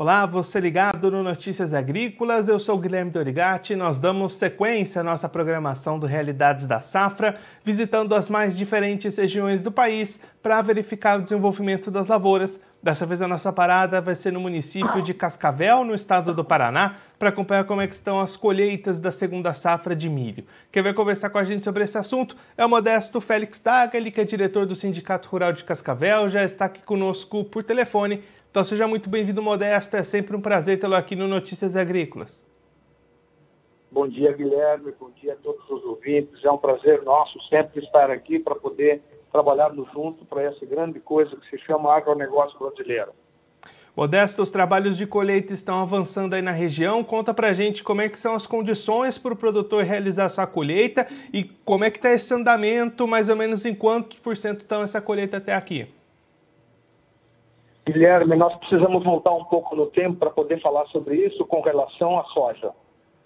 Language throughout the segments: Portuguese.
Olá, você ligado no Notícias Agrícolas, eu sou Guilherme Dorigati. Nós damos sequência à nossa programação do Realidades da Safra, visitando as mais diferentes regiões do país para verificar o desenvolvimento das lavouras. Dessa vez a nossa parada vai ser no município de Cascavel, no estado do Paraná, para acompanhar como é estão as colheitas da segunda safra de milho. Quem vai conversar com a gente sobre esse assunto é o modesto Félix Daga, ele que é diretor do Sindicato Rural de Cascavel, já está aqui conosco por telefone então seja muito bem-vindo, Modesto. É sempre um prazer tê-lo aqui no Notícias Agrícolas. Bom dia, Guilherme. Bom dia a todos os ouvintes. É um prazer nosso sempre estar aqui para poder trabalharmos junto para essa grande coisa que se chama agronegócio brasileiro. Modesto, os trabalhos de colheita estão avançando aí na região. Conta pra gente como é que são as condições para o produtor realizar sua colheita e como é que está esse andamento, mais ou menos em quantos por cento estão essa colheita até aqui? Guilherme, nós precisamos voltar um pouco no tempo para poder falar sobre isso com relação à soja.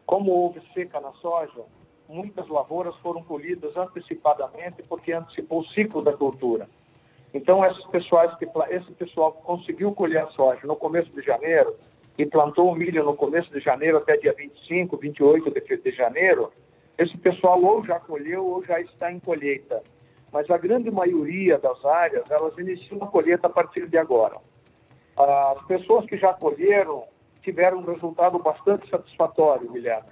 Como houve seca na soja, muitas lavouras foram colhidas antecipadamente porque antecipou o ciclo da cultura. Então, esses pessoais que, esse pessoal que conseguiu colher a soja no começo de janeiro e plantou o milho no começo de janeiro até dia 25, 28 de, de janeiro, esse pessoal ou já colheu ou já está em colheita. Mas a grande maioria das áreas, elas iniciam a colheita a partir de agora. As pessoas que já colheram tiveram um resultado bastante satisfatório, Guilherme.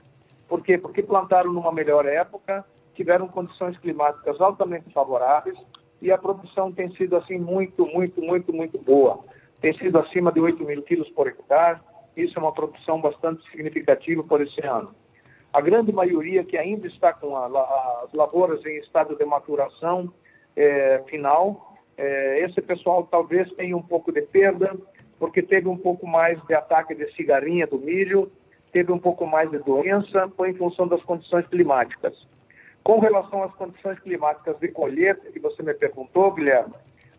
Por quê? Porque plantaram numa melhor época, tiveram condições climáticas altamente favoráveis e a produção tem sido assim muito, muito, muito, muito boa. Tem sido acima de 8 mil quilos por hectare. Isso é uma produção bastante significativa por esse ano. A grande maioria que ainda está com a, as lavouras em estado de maturação é, final, é, esse pessoal talvez tenha um pouco de perda, porque teve um pouco mais de ataque de cigarinha do milho, teve um pouco mais de doença, foi em função das condições climáticas. Com relação às condições climáticas de colheita, que você me perguntou, Guilherme,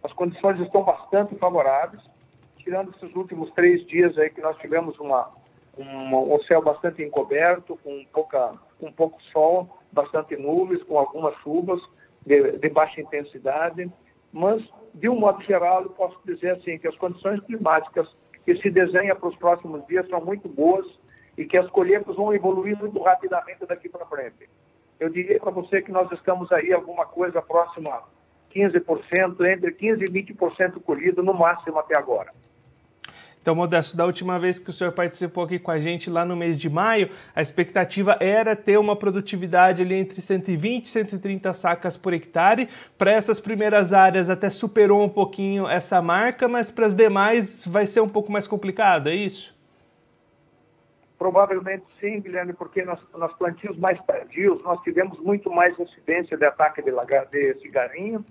as condições estão bastante favoráveis, tirando esses últimos três dias aí que nós tivemos uma, um, um céu bastante encoberto, com, pouca, com pouco sol, bastante nuvens, com algumas chuvas de, de baixa intensidade mas, de um modo geral, eu posso dizer assim que as condições climáticas que se desenham para os próximos dias são muito boas e que as colheitas vão evoluir muito rapidamente daqui para frente. Eu diria para você que nós estamos aí alguma coisa próxima a 15%, entre 15% e 20% colhido no máximo até agora. Então, Modesto, da última vez que o senhor participou aqui com a gente, lá no mês de maio, a expectativa era ter uma produtividade ali entre 120 e 130 sacas por hectare. Para essas primeiras áreas até superou um pouquinho essa marca, mas para as demais vai ser um pouco mais complicado, é isso? Provavelmente sim, Guilherme, porque nas, nas plantios mais tardios nós tivemos muito mais incidência de ataque de, lagar, de cigarinho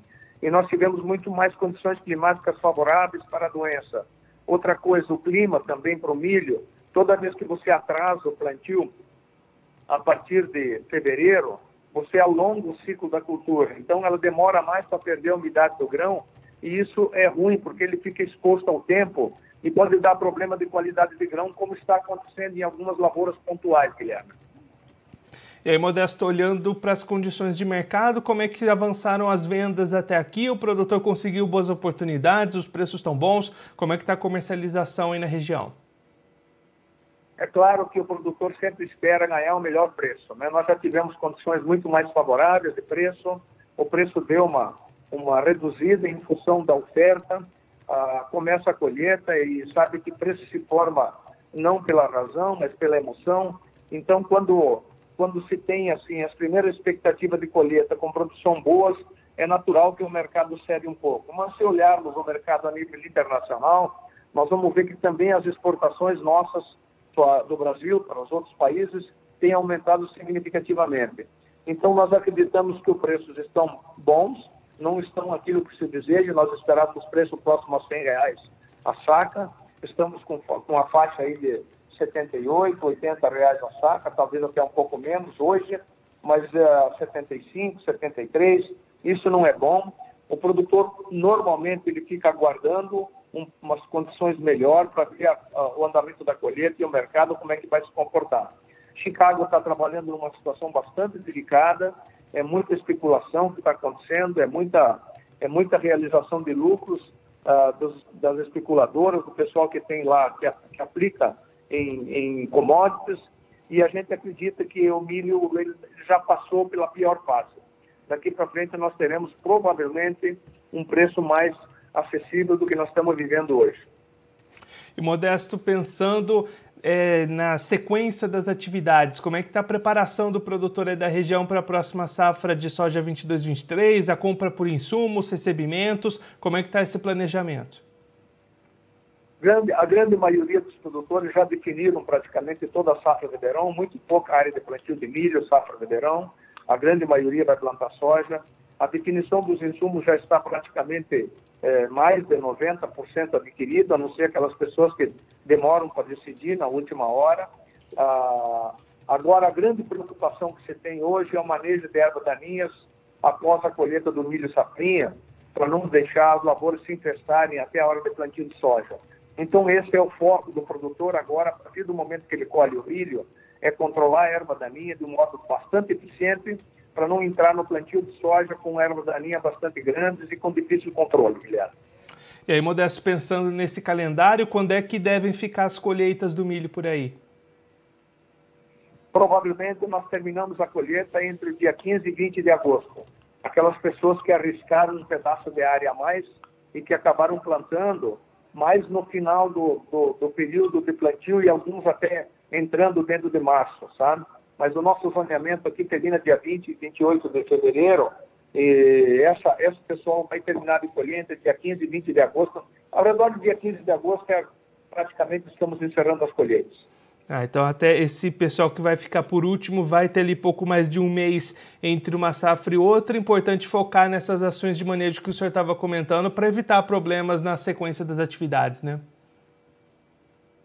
e nós tivemos muito mais condições climáticas favoráveis para a doença. Outra coisa, o clima também para o milho. Toda vez que você atrasa o plantio, a partir de fevereiro, você alonga o ciclo da cultura. Então, ela demora mais para perder a umidade do grão e isso é ruim porque ele fica exposto ao tempo e pode dar problema de qualidade de grão, como está acontecendo em algumas lavouras pontuais, Guilherme. E aí, Modesto, olhando para as condições de mercado, como é que avançaram as vendas até aqui? O produtor conseguiu boas oportunidades, os preços estão bons? Como é que está a comercialização aí na região? É claro que o produtor sempre espera ganhar o melhor preço. Né? Nós já tivemos condições muito mais favoráveis de preço, o preço deu uma, uma reduzida em função da oferta, ah, começa a colheita e sabe que preço se forma não pela razão, mas pela emoção. Então, quando quando se tem assim as primeiras expectativas de colheita com produção boas, é natural que o mercado cede um pouco. Mas se olharmos o mercado a nível internacional, nós vamos ver que também as exportações nossas do Brasil para os outros países têm aumentado significativamente. Então nós acreditamos que os preços estão bons, não estão aquilo que se deseja, nós esperávamos preço próximo a 100 reais a saca, estamos com, com a faixa aí de 78, 80 reais a saca, talvez até um pouco menos hoje, mas uh, 75, 73, isso não é bom. O produtor normalmente ele fica aguardando um, umas condições melhores para ver a, a, o andamento da colheita e o mercado como é que vai se comportar. Chicago está trabalhando numa situação bastante delicada, é muita especulação que está acontecendo, é muita, é muita realização de lucros uh, dos, das especuladoras, do pessoal que tem lá, que, que aplica em, em commodities, e a gente acredita que o milho já passou pela pior fase. Daqui para frente nós teremos provavelmente um preço mais acessível do que nós estamos vivendo hoje. E Modesto, pensando é, na sequência das atividades, como é que está a preparação do produtor da região para a próxima safra de soja 22-23, a compra por insumos, recebimentos, como é que está esse planejamento? Grande, a grande maioria dos produtores já definiram praticamente toda a safra de verão, muito pouca área de plantio de milho, safra de verão, a grande maioria vai plantar soja. A definição dos insumos já está praticamente é, mais de 90% adquirida, a não ser aquelas pessoas que demoram para decidir na última hora. Ah, agora, a grande preocupação que se tem hoje é o manejo de ervas daninhas após a colheita do milho safrinha, para não deixar as lavouras se infestarem até a hora de plantio de soja. Então, esse é o foco do produtor agora, a partir do momento que ele colhe o milho, é controlar a erva daninha de um modo bastante eficiente para não entrar no plantio de soja com ervas daninhas bastante grandes e com difícil controle, Guilherme. E aí, Modesto, pensando nesse calendário, quando é que devem ficar as colheitas do milho por aí? Provavelmente nós terminamos a colheita entre o dia 15 e 20 de agosto. Aquelas pessoas que arriscaram um pedaço de área a mais e que acabaram plantando mais no final do, do, do, período de plantio e alguns até entrando dentro de março, sabe? Mas o nosso zoneamento aqui termina dia 20 e 28 de fevereiro e essa, esse pessoal vai terminar de colher entre dia 15 e 20 de agosto. Ao redor do dia 15 de agosto, é, praticamente estamos encerrando as colheitas. Ah, então até esse pessoal que vai ficar por último vai ter ali pouco mais de um mês entre uma safra e outra. Importante focar nessas ações de manejo que o senhor estava comentando para evitar problemas na sequência das atividades, né?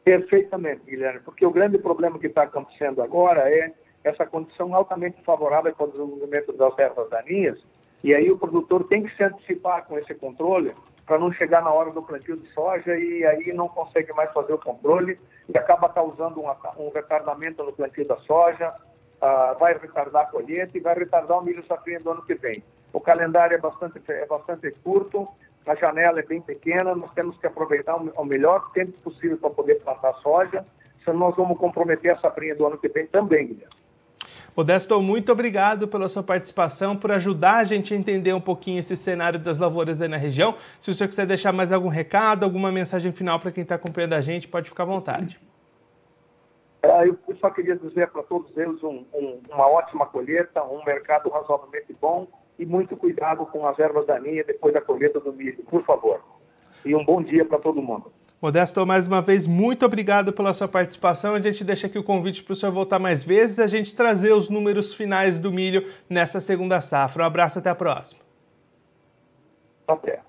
Perfeitamente, Guilherme, porque o grande problema que está acontecendo agora é essa condição altamente favorável para o desenvolvimento das ervas daninhas, e aí o produtor tem que se antecipar com esse controle para não chegar na hora do plantio de soja e aí não consegue mais fazer o controle e acaba causando um, retardamento no plantio da soja, uh, vai retardar a colheita e vai retardar o milho safrinha do ano que vem. O calendário é bastante, é bastante curto, a janela é bem pequena, nós temos que aproveitar o melhor tempo possível para poder plantar soja, senão nós vamos comprometer a safrinha do ano que vem também, Guilherme. Modesto, muito obrigado pela sua participação, por ajudar a gente a entender um pouquinho esse cenário das lavouras aí na região. Se o senhor quiser deixar mais algum recado, alguma mensagem final para quem está acompanhando a gente, pode ficar à vontade. É, eu só queria dizer para todos eles um, um, uma ótima colheita, um mercado razoavelmente bom e muito cuidado com as ervas daninhas depois da colheita do milho, por favor. E um bom dia para todo mundo. Modesto, mais uma vez, muito obrigado pela sua participação. A gente deixa aqui o convite para o senhor voltar mais vezes e a gente trazer os números finais do milho nessa segunda safra. Um abraço, até a próxima. Até.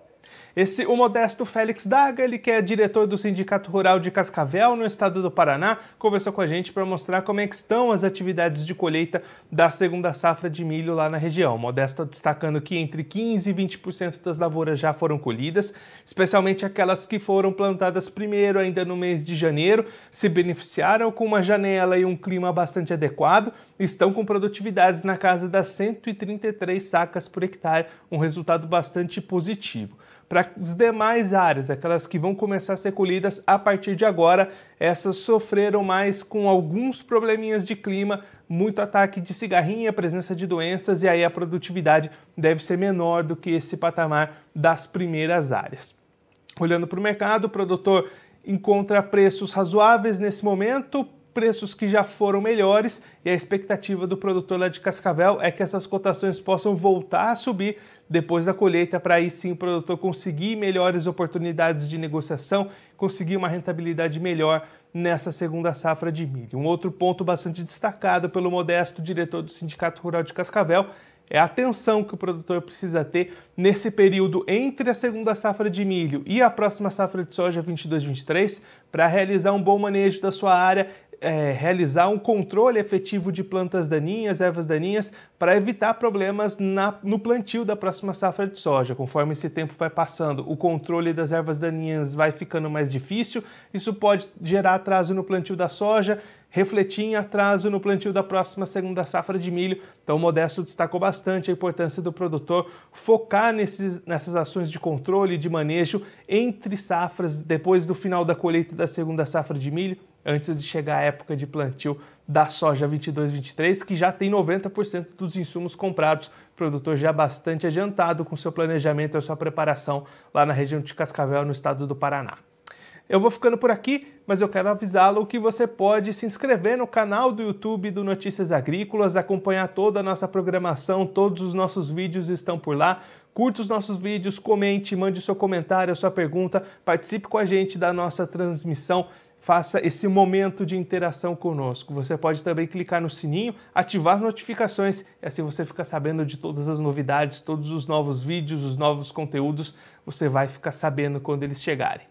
Esse, o modesto Félix Daga, ele que é diretor do Sindicato Rural de Cascavel, no estado do Paraná, conversou com a gente para mostrar como é que estão as atividades de colheita da segunda safra de milho lá na região. Modesto destacando que entre 15% e 20% das lavouras já foram colhidas, especialmente aquelas que foram plantadas primeiro, ainda no mês de janeiro, se beneficiaram com uma janela e um clima bastante adequado, estão com produtividades na casa das 133 sacas por hectare, um resultado bastante positivo. Para as demais áreas, aquelas que vão começar a ser colhidas a partir de agora, essas sofreram mais com alguns probleminhas de clima, muito ataque de cigarrinha, presença de doenças, e aí a produtividade deve ser menor do que esse patamar das primeiras áreas. Olhando para o mercado, o produtor encontra preços razoáveis nesse momento, preços que já foram melhores e a expectativa do produtor lá de Cascavel é que essas cotações possam voltar a subir depois da colheita, para aí sim o produtor conseguir melhores oportunidades de negociação, conseguir uma rentabilidade melhor nessa segunda safra de milho. Um outro ponto bastante destacado pelo modesto diretor do Sindicato Rural de Cascavel é a atenção que o produtor precisa ter nesse período entre a segunda safra de milho e a próxima safra de soja 22-23 para realizar um bom manejo da sua área, é, realizar um controle efetivo de plantas daninhas, ervas daninhas, para evitar problemas na, no plantio da próxima safra de soja. Conforme esse tempo vai passando, o controle das ervas daninhas vai ficando mais difícil, isso pode gerar atraso no plantio da soja, refletir em atraso no plantio da próxima segunda safra de milho. Então, o Modesto destacou bastante a importância do produtor focar nesses, nessas ações de controle e de manejo entre safras, depois do final da colheita da segunda safra de milho antes de chegar a época de plantio da soja 22-23, que já tem 90% dos insumos comprados. O produtor já bastante adiantado com seu planejamento e sua preparação lá na região de Cascavel, no estado do Paraná. Eu vou ficando por aqui, mas eu quero avisá-lo que você pode se inscrever no canal do YouTube do Notícias Agrícolas, acompanhar toda a nossa programação, todos os nossos vídeos estão por lá. Curta os nossos vídeos, comente, mande seu comentário, sua pergunta, participe com a gente da nossa transmissão faça esse momento de interação conosco. Você pode também clicar no sininho, ativar as notificações e assim você fica sabendo de todas as novidades, todos os novos vídeos, os novos conteúdos, você vai ficar sabendo quando eles chegarem.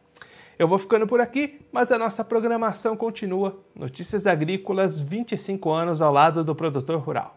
Eu vou ficando por aqui, mas a nossa programação continua. Notícias Agrícolas, 25 anos ao lado do produtor rural.